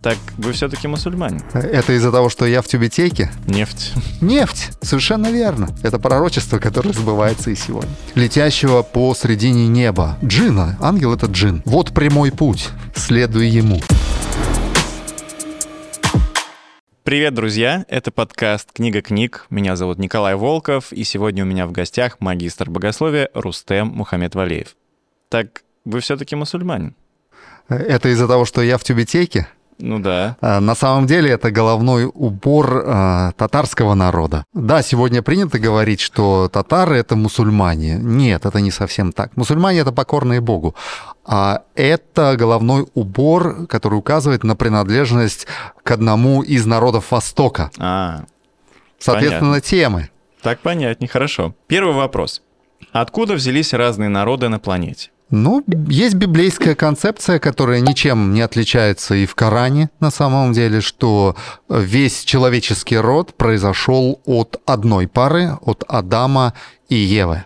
Так вы все-таки мусульмане. Это из-за того, что я в тюбетейке? Нефть. Нефть! Совершенно верно. Это пророчество, которое сбывается и сегодня. Летящего посредине неба. Джина. Ангел — это джин. Вот прямой путь. Следуй ему. Привет, друзья! Это подкаст «Книга книг». Меня зовут Николай Волков, и сегодня у меня в гостях магистр богословия Рустем Мухаммед Валеев. Так вы все-таки мусульманин? Это из-за того, что я в тюбетейке? Ну да. А, на самом деле это головной убор э, татарского народа. Да, сегодня принято говорить, что татары это мусульмане. Нет, это не совсем так. Мусульмане это покорные Богу. А это головной убор, который указывает на принадлежность к одному из народов Востока. А, Соответственно, понятно. темы. так понятнее, хорошо. Первый вопрос. Откуда взялись разные народы на планете? Ну, есть библейская концепция, которая ничем не отличается и в Коране на самом деле, что весь человеческий род произошел от одной пары, от Адама и Евы.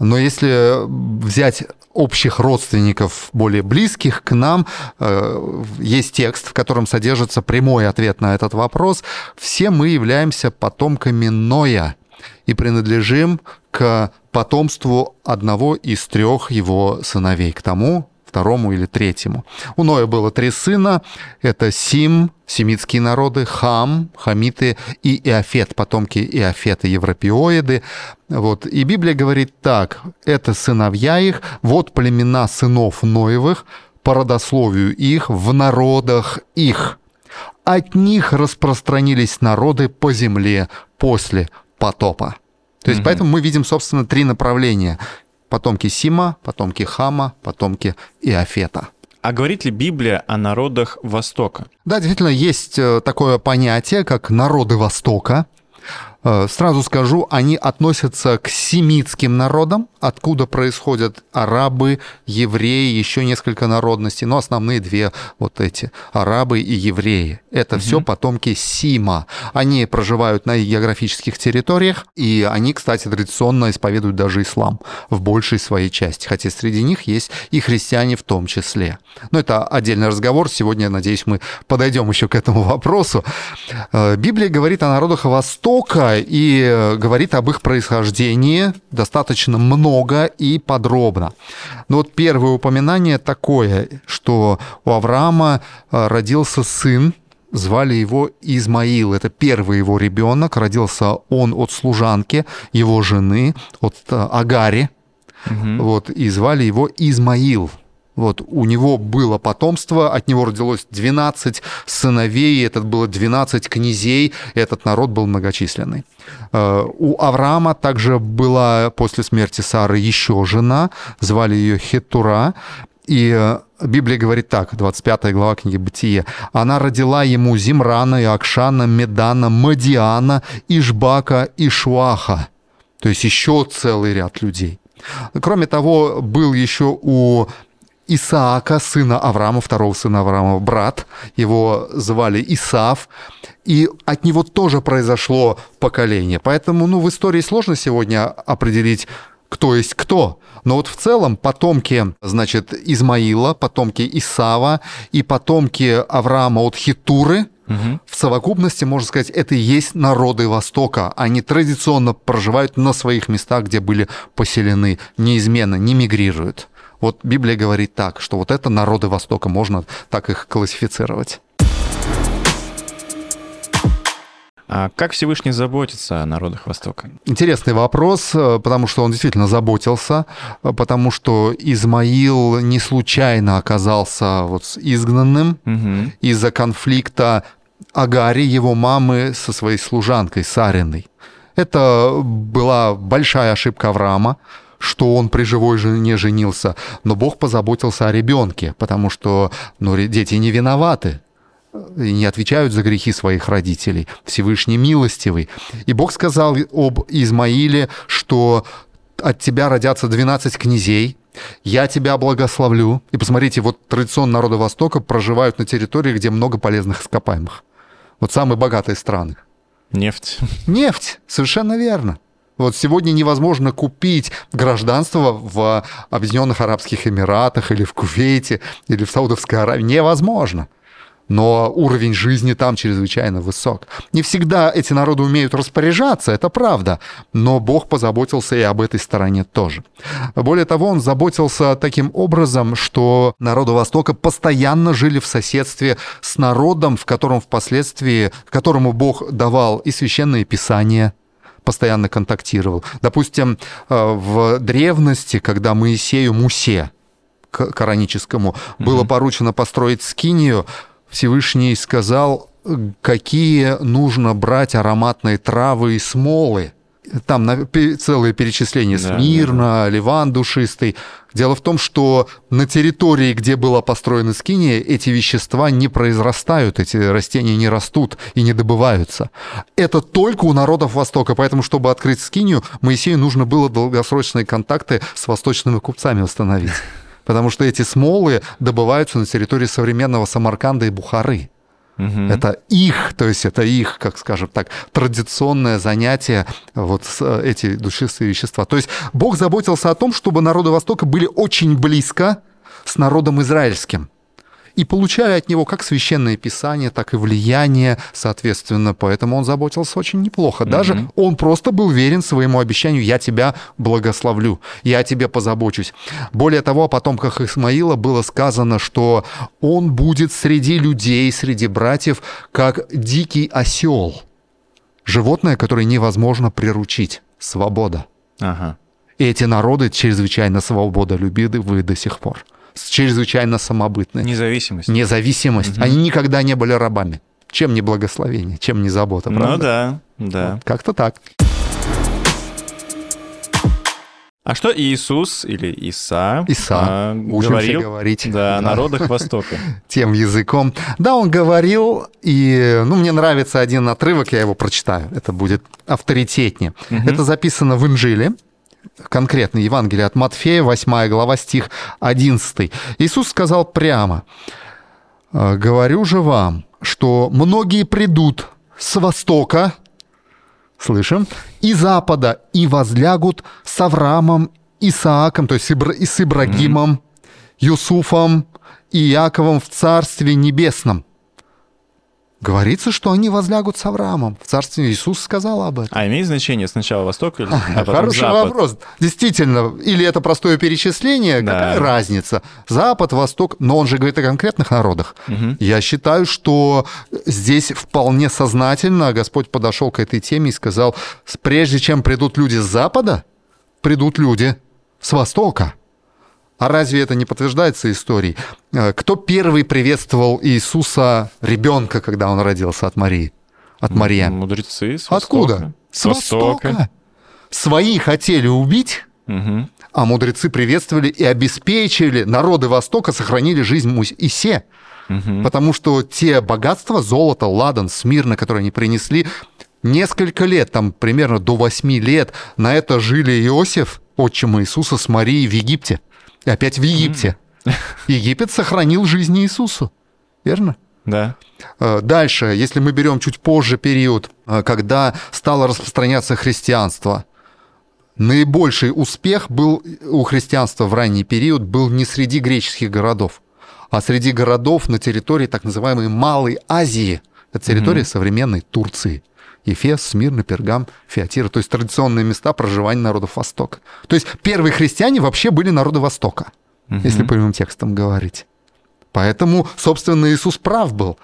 Но если взять общих родственников, более близких к нам, э, есть текст, в котором содержится прямой ответ на этот вопрос. Все мы являемся потомками Ноя и принадлежим к потомству одного из трех его сыновей, к тому, второму или третьему. У Ноя было три сына. Это Сим, семитские народы, Хам, хамиты и Иофет, потомки Иофета, европеоиды. Вот. И Библия говорит так, это сыновья их, вот племена сынов Ноевых, по родословию их, в народах их. От них распространились народы по земле после потопа. То есть Мгм. поэтому мы видим, собственно, три направления. Потомки Сима, потомки Хама, потомки Иофета. А говорит ли Библия о народах Востока? Да, действительно, есть э, такое понятие, как народы Востока. Э, Сразу скажу, они относятся к семитским народам, откуда происходят арабы, евреи, еще несколько народностей, но основные две вот эти, арабы и евреи. Это все потомки Сима. Они проживают на географических территориях, и они, кстати, традиционно исповедуют даже ислам в большей своей части, хотя среди них есть и христиане в том числе. Но это отдельный разговор. Сегодня, надеюсь, мы подойдем еще к этому вопросу. Э, Библия говорит о народах Востока и э, говорит об их происхождении достаточно много и подробно. Но вот первое упоминание такое, что у Авраама э, родился сын, Звали его Измаил. Это первый его ребенок. Родился он от служанки, его жены, от э, Агари. Мгм. Вот, и звали его Измаил. Вот, у него было потомство, от него родилось 12 сыновей, этот было 12 князей, этот народ был многочисленный. Э, У Авраама также была после смерти Сары еще жена, звали ее Хетура, и э, Библия говорит так, 25 глава книги Бытие. «Она родила ему Зимрана, и Акшана, Медана, Мадиана, Ишбака и Шуаха». То есть еще целый ряд людей. Кроме того, был еще у Исаака, сына Авраама, второго сына Авраама, брат. Его звали Исав. И от него тоже произошло поколение. Поэтому ну, в истории сложно сегодня определить, кто есть кто. Но вот в целом потомки, значит, Измаила, потомки Исава и потомки Авраама от Хитуры – в совокупности, можно сказать, это и есть народы Востока. Они традиционно проживают на своих местах, где были поселены, неизменно, не мигрируют. Вот Библия говорит так, что вот это народы Востока, можно так их классифицировать. А как Всевышний заботится о народах Востока? Интересный вопрос, э, потому что он действительно заботился, э, потому что Измаил не случайно оказался вот изгнанным Мгм. из-за конфликта Агари, его мамы, со своей служанкой Сариной. Это была большая ошибка Авраама, что он при живой жене женился, но Бог позаботился о ребенке, потому что ну, дети не виноваты и не отвечают за грехи своих родителей. Всевышний милостивый. И Бог сказал об Измаиле, что от тебя родятся 12 князей, я тебя благословлю. И посмотрите, вот традиционно народы Востока проживают на территории, где много полезных ископаемых. Вот самые богатые страны. Нефть. Нефть, совершенно верно. Вот сегодня невозможно купить гражданство в Объединенных Арабских Эмиратах или в Кувейте или в Саудовской Аравии. Невозможно. но уровень жизни там чрезвычайно высок. Не всегда эти народы умеют распоряжаться, это правда, но Бог позаботился и об этой стороне тоже. Более того, он заботился таким образом, что народы Востока постоянно жили в соседстве с народом, в котором впоследствии, которому Бог давал и священные писания, постоянно контактировал. Допустим, э, в древности, когда Моисею Мусе, кораническому, было поручено построить скинию, Всевышний сказал, какие нужно брать ароматные травы и смолы. Там целое перечисление да, Смирна, да. Ливан душистый. Дело в том, что на территории, где была построена скиния, эти вещества не произрастают, эти растения не растут и не добываются. Это только у народов Востока, поэтому, чтобы открыть скинию, Моисею нужно было долгосрочные контакты с восточными купцами установить потому что эти смолы добываются на территории современного Самарканда и Бухары. Угу. Это их, то есть это их, как скажем так, традиционное занятие, вот э, эти душистые вещества. То есть Бог заботился о том, чтобы народы Востока были очень близко с народом израильским и получали от него как священное писание, так и влияние, соответственно, поэтому он заботился очень неплохо. Даже mm он просто был верен своему обещанию, я тебя благословлю, я о тебе позабочусь. Более того, о потомках Исмаила было сказано, что он будет среди людей, среди братьев, как дикий осел, животное, которое невозможно приручить, свобода. Ага. И эти народы чрезвычайно свободолюбивы до сих пор чрезвычайно самобытны. Независимость. Независимость. Угу. Они никогда не были рабами. Чем не благословение, чем не забота, ну правда? Ну да, да. Вот, как-то так. А что Иисус или Иса, Иса а, говорил говорить да, о народах Востока? Тем языком. Да, он говорил, и ну, мне нравится один отрывок, я его прочитаю. Это будет авторитетнее. Угу. Это записано в Инжиле, конкретно Евангелие от Матфея, 8 глава, стих 11. Иисус сказал прямо, «Э, «Говорю же вам, что многие придут с востока, слышим, и запада, и возлягут с Авраамом, Исааком, то есть и с Ибрагимом, Юсуфом и Иаковом в Царстве Небесном. Говорится, что они возлягут с Авраамом. В царстве Иисус сказал об этом. А имеет значение сначала Восток или а Хороший Запад? вопрос. Действительно, или это простое перечисление, да. какая разница? Запад, Восток, но он же говорит о конкретных народах. Угу. Я считаю, что здесь вполне сознательно Господь подошел к этой теме и сказал, прежде чем придут люди с Запада, придут люди с Востока. А разве это не подтверждается историей? Э, кто первый приветствовал Иисуса ребенка, когда он родился от Марии? От Марии? Мудрецы с Востока. Откуда? С. Востока. Свои хотели убить, угу. а мудрецы приветствовали и обеспечили народы Востока, сохранили жизнь Исе. Угу. Потому что те богатства, золото, ладан, смирно, которые они принесли, несколько лет, там примерно до восьми лет, на это жили Иосиф, отчим Иисуса, с Марией в Египте. И опять в Египте. Египет сохранил жизнь Иисусу. Верно? Да. Э, дальше, если мы берем чуть позже период, э, когда стало распространяться христианство, наибольший успех был у христианства в ранний период был не среди греческих городов, а среди городов на территории так называемой Малой Азии. Это территория mm-hmm. современной Турции. Ефес, Смирна, Пергам, Феатира, то есть традиционные места проживания народов Востока. То есть первые христиане вообще были народы Востока, угу. если прямым текстом говорить. Поэтому, собственно, Иисус прав был.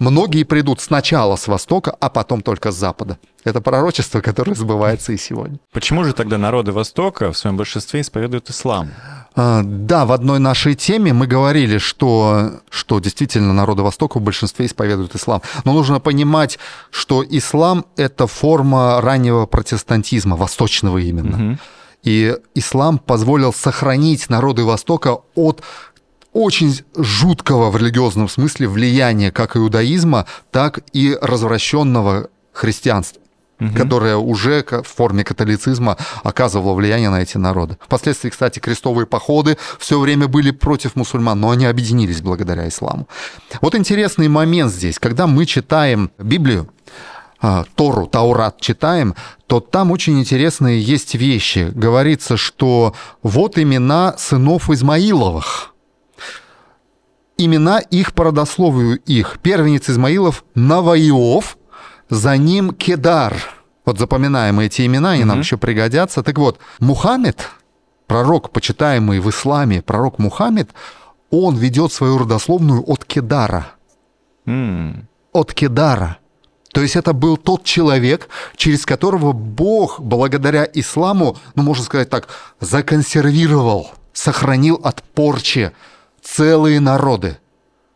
Многие придут сначала с Востока, а потом только с Запада. Это пророчество, которое сбывается и сегодня. Почему же тогда народы Востока в своем большинстве исповедуют ислам? А, да, в одной нашей теме мы говорили, что, что действительно народы Востока в большинстве исповедуют ислам. Но нужно понимать, что ислам — это форма раннего протестантизма, восточного именно. Угу. И ислам позволил сохранить народы Востока от очень жуткого в религиозном смысле влияния как иудаизма, так и развращенного христианства угу. которое уже в форме католицизма оказывало влияние на эти народы. Впоследствии, кстати, крестовые походы все время были против мусульман, но они объединились благодаря исламу. Вот интересный момент здесь, когда мы читаем Библию, а, Тору, Таурат читаем, то там очень интересные есть вещи. Говорится, что вот имена сынов Измаиловых – имена их по родословию их. Первенец Измаилов Наваиов, за ним Кедар. Вот запоминаем эти имена, и нам еще пригодятся. Так вот, Мухаммед, пророк, почитаемый в исламе, пророк Мухаммед, он ведет свою родословную от Кедара. М, От Кедара. То есть это был тот человек, через которого Бог, благодаря исламу, ну, можно сказать так, законсервировал, сохранил от порчи целые народы.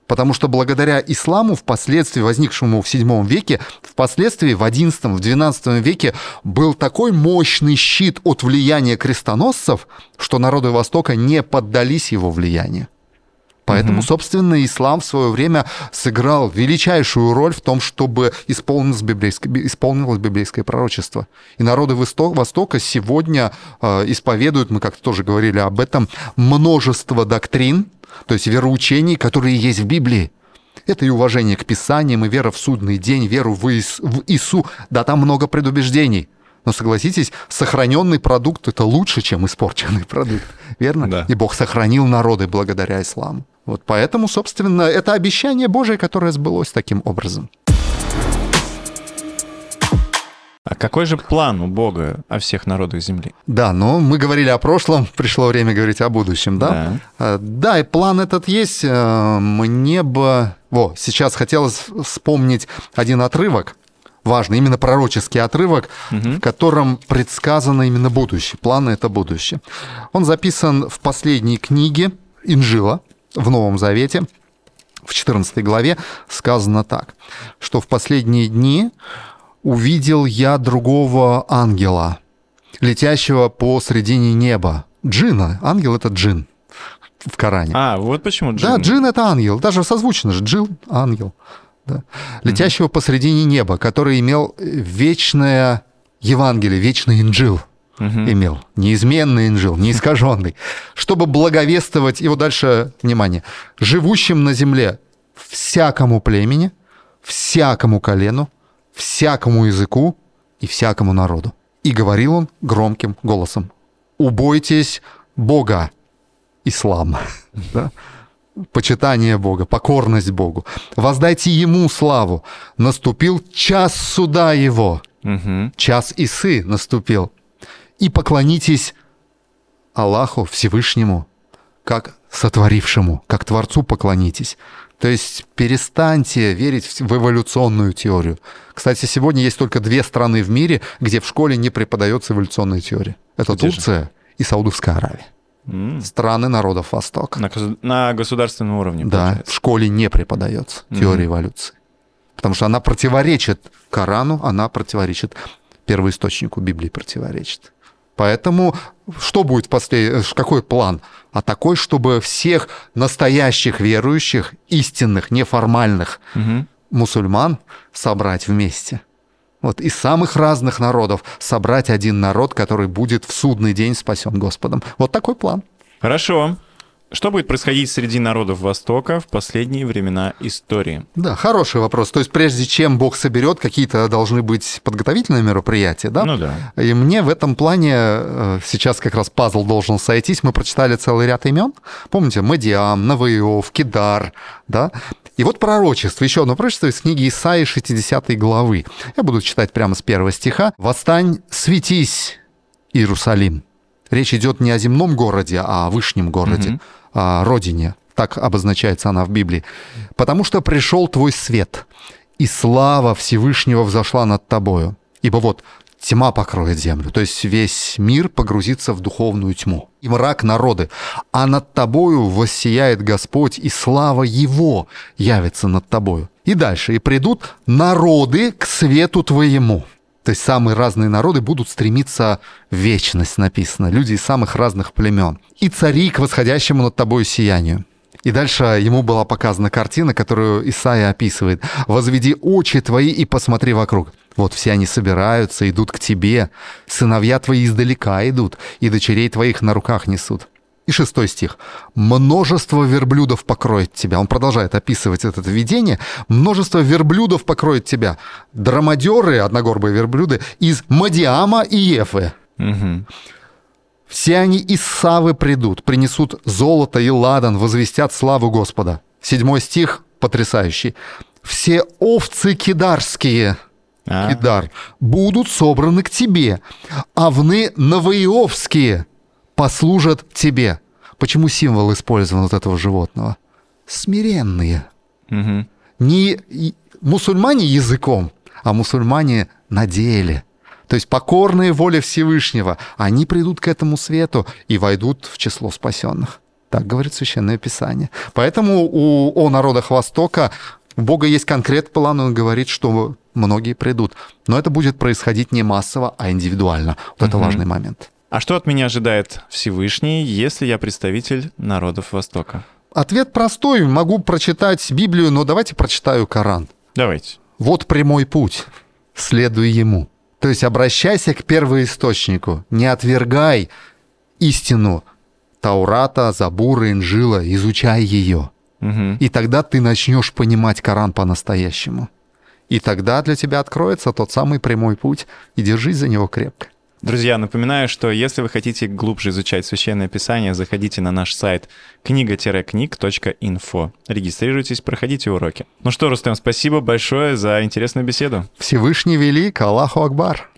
Потому что благодаря исламу, впоследствии возникшему в VII веке, впоследствии в XI, в XII веке был такой мощный щит от влияния крестоносцев, что народы Востока не поддались его влиянию. Поэтому, собственно, ислам в свое время сыграл величайшую роль в том, чтобы исполнилось библейское, би- исполнилось библейское пророчество. И народы Восто- Востока сегодня э, исповедуют, мы как-то тоже говорили об этом, множество доктрин, то есть вероучений, которые есть в Библии. Это и уважение к Писаниям, и вера в судный день, веру в, Ис- в Ису. Да, там много предубеждений. Но согласитесь, сохраненный продукт это лучше, чем испорченный продукт. Верно? Да. И Бог сохранил народы благодаря исламу. Вот поэтому, собственно, это обещание Божие, которое сбылось таким образом. А какой же план у Бога о всех народах Земли? Да, но мы говорили о прошлом, пришло время говорить о будущем, да? Да. Э, Да, и план этот есть. Э, Мне бы... Во, сейчас хотелось вспомнить один отрывок, важный, именно пророческий отрывок, в котором предсказано именно будущее. Планы — это будущее. Он записан в последней книге Инжила в Новом Завете, в 14 главе сказано так, что в последние дни увидел я другого ангела, летящего по средине неба. Джина. Ангел — это джин в Коране. А, вот почему джин. Да, джин — это ангел. Даже созвучно же. Джин — ангел. Да. Летящего посредине неба, который имел вечное Евангелие, вечный инджил имел. Неизменный инжил, неискаженный. Чтобы благовествовать, и вот дальше, внимание, живущим на земле всякому племени, всякому колену, всякому языку и всякому народу. И говорил он громким голосом, убойтесь Бога, ислам, да? почитание Бога, покорность Богу. Воздайте Ему славу. Наступил час суда Его. Мгм. Час Исы наступил. И поклонитесь Аллаху Всевышнему, как сотворившему, как Творцу поклонитесь. То есть перестаньте верить в в эволюционную теорию. Кстати, сегодня есть только две страны в мире, где в школе не преподается эволюционная теория. Это Где же? Турция и Саудовская Аравия. Страны народов Востока. На, на государственном уровне, Да, в получается. школе не преподается теория эволюции. Потому что она противоречит Корану, она противоречит первоисточнику Библии, противоречит. Поэтому что будет после, какой план? А такой, чтобы всех настоящих верующих, истинных, неформальных Мгм. мусульман собрать вместе. Вот из самых разных народов собрать один народ, который будет в судный день спасен Господом. Вот такой план. Хорошо. Что будет происходить среди народов Востока в последние времена истории? Да, хороший вопрос. То есть прежде чем Бог соберет, какие-то должны быть подготовительные мероприятия, да? Ну да. И мне в этом плане э, сейчас как раз пазл должен сойтись. Мы прочитали целый ряд имен. Помните, Мадиам, Наваиов, Кидар, да? И вот пророчество, еще одно пророчество из книги Исаии 60 главы. Я буду читать прямо с первого стиха. «Восстань, светись, Иерусалим». Речь идет не о земном городе, а о вышнем городе, о родине. Так обозначается она в Библии. «Потому что пришел твой свет, и слава Всевышнего взошла над тобою. Ибо вот тьма покроет землю, то есть весь мир погрузится в духовную тьму. И мрак народы, а над тобою воссияет Господь, и слава Его явится над тобою. И дальше, и придут народы к свету твоему. То есть самые разные народы будут стремиться в вечность, написано. Люди из самых разных племен. И цари к восходящему над тобой сиянию. И дальше ему была показана картина, которую Исаия описывает. «Возведи очи твои и посмотри вокруг». Вот все они собираются, идут к тебе. Сыновья твои издалека идут, и дочерей твоих на руках несут. И шестой стих. «Множество верблюдов покроет тебя». Он продолжает описывать это видение. «Множество верблюдов покроет тебя». Драмадеры, одногорбые верблюды, из Мадиама и Ефы. Мгм. Все они из Савы придут, принесут золото и ладан, возвестят славу Господа. Седьмой стих потрясающий. «Все овцы кидарские, А, Кидар, будут собраны к тебе, овны новоиовские послужат тебе». Почему символ использован вот этого животного? Смиренные. мгм. Не мусульмане языком, а мусульмане на деле. То есть покорные воле Всевышнего, они придут к этому свету и войдут в число спасенных. Так говорит Священное Писание. Поэтому у, о народах Востока у Бога есть конкретный план, он говорит, что многие придут. Но это будет происходить не массово, а индивидуально. Вот это Мгм. важный момент. А что от меня ожидает Всевышний, если я представитель народов Востока? Ответ простой. Могу прочитать Библию, но давайте прочитаю Коран. Давайте. Вот прямой путь. Следуй ему. То есть обращайся к первоисточнику. Не отвергай истину Таурата, Забура, Инжила. Изучай ее. Мгм. И тогда ты начнешь понимать Коран по-настоящему. И тогда для тебя откроется тот самый прямой путь. И держись за него крепко. Друзья, напоминаю, что если вы хотите глубже изучать Священное Писание, заходите на наш сайт книга-книг.инфо. Регистрируйтесь, проходите уроки. Ну что, Рустем, спасибо большое за интересную беседу. Всевышний велик, Аллаху Акбар.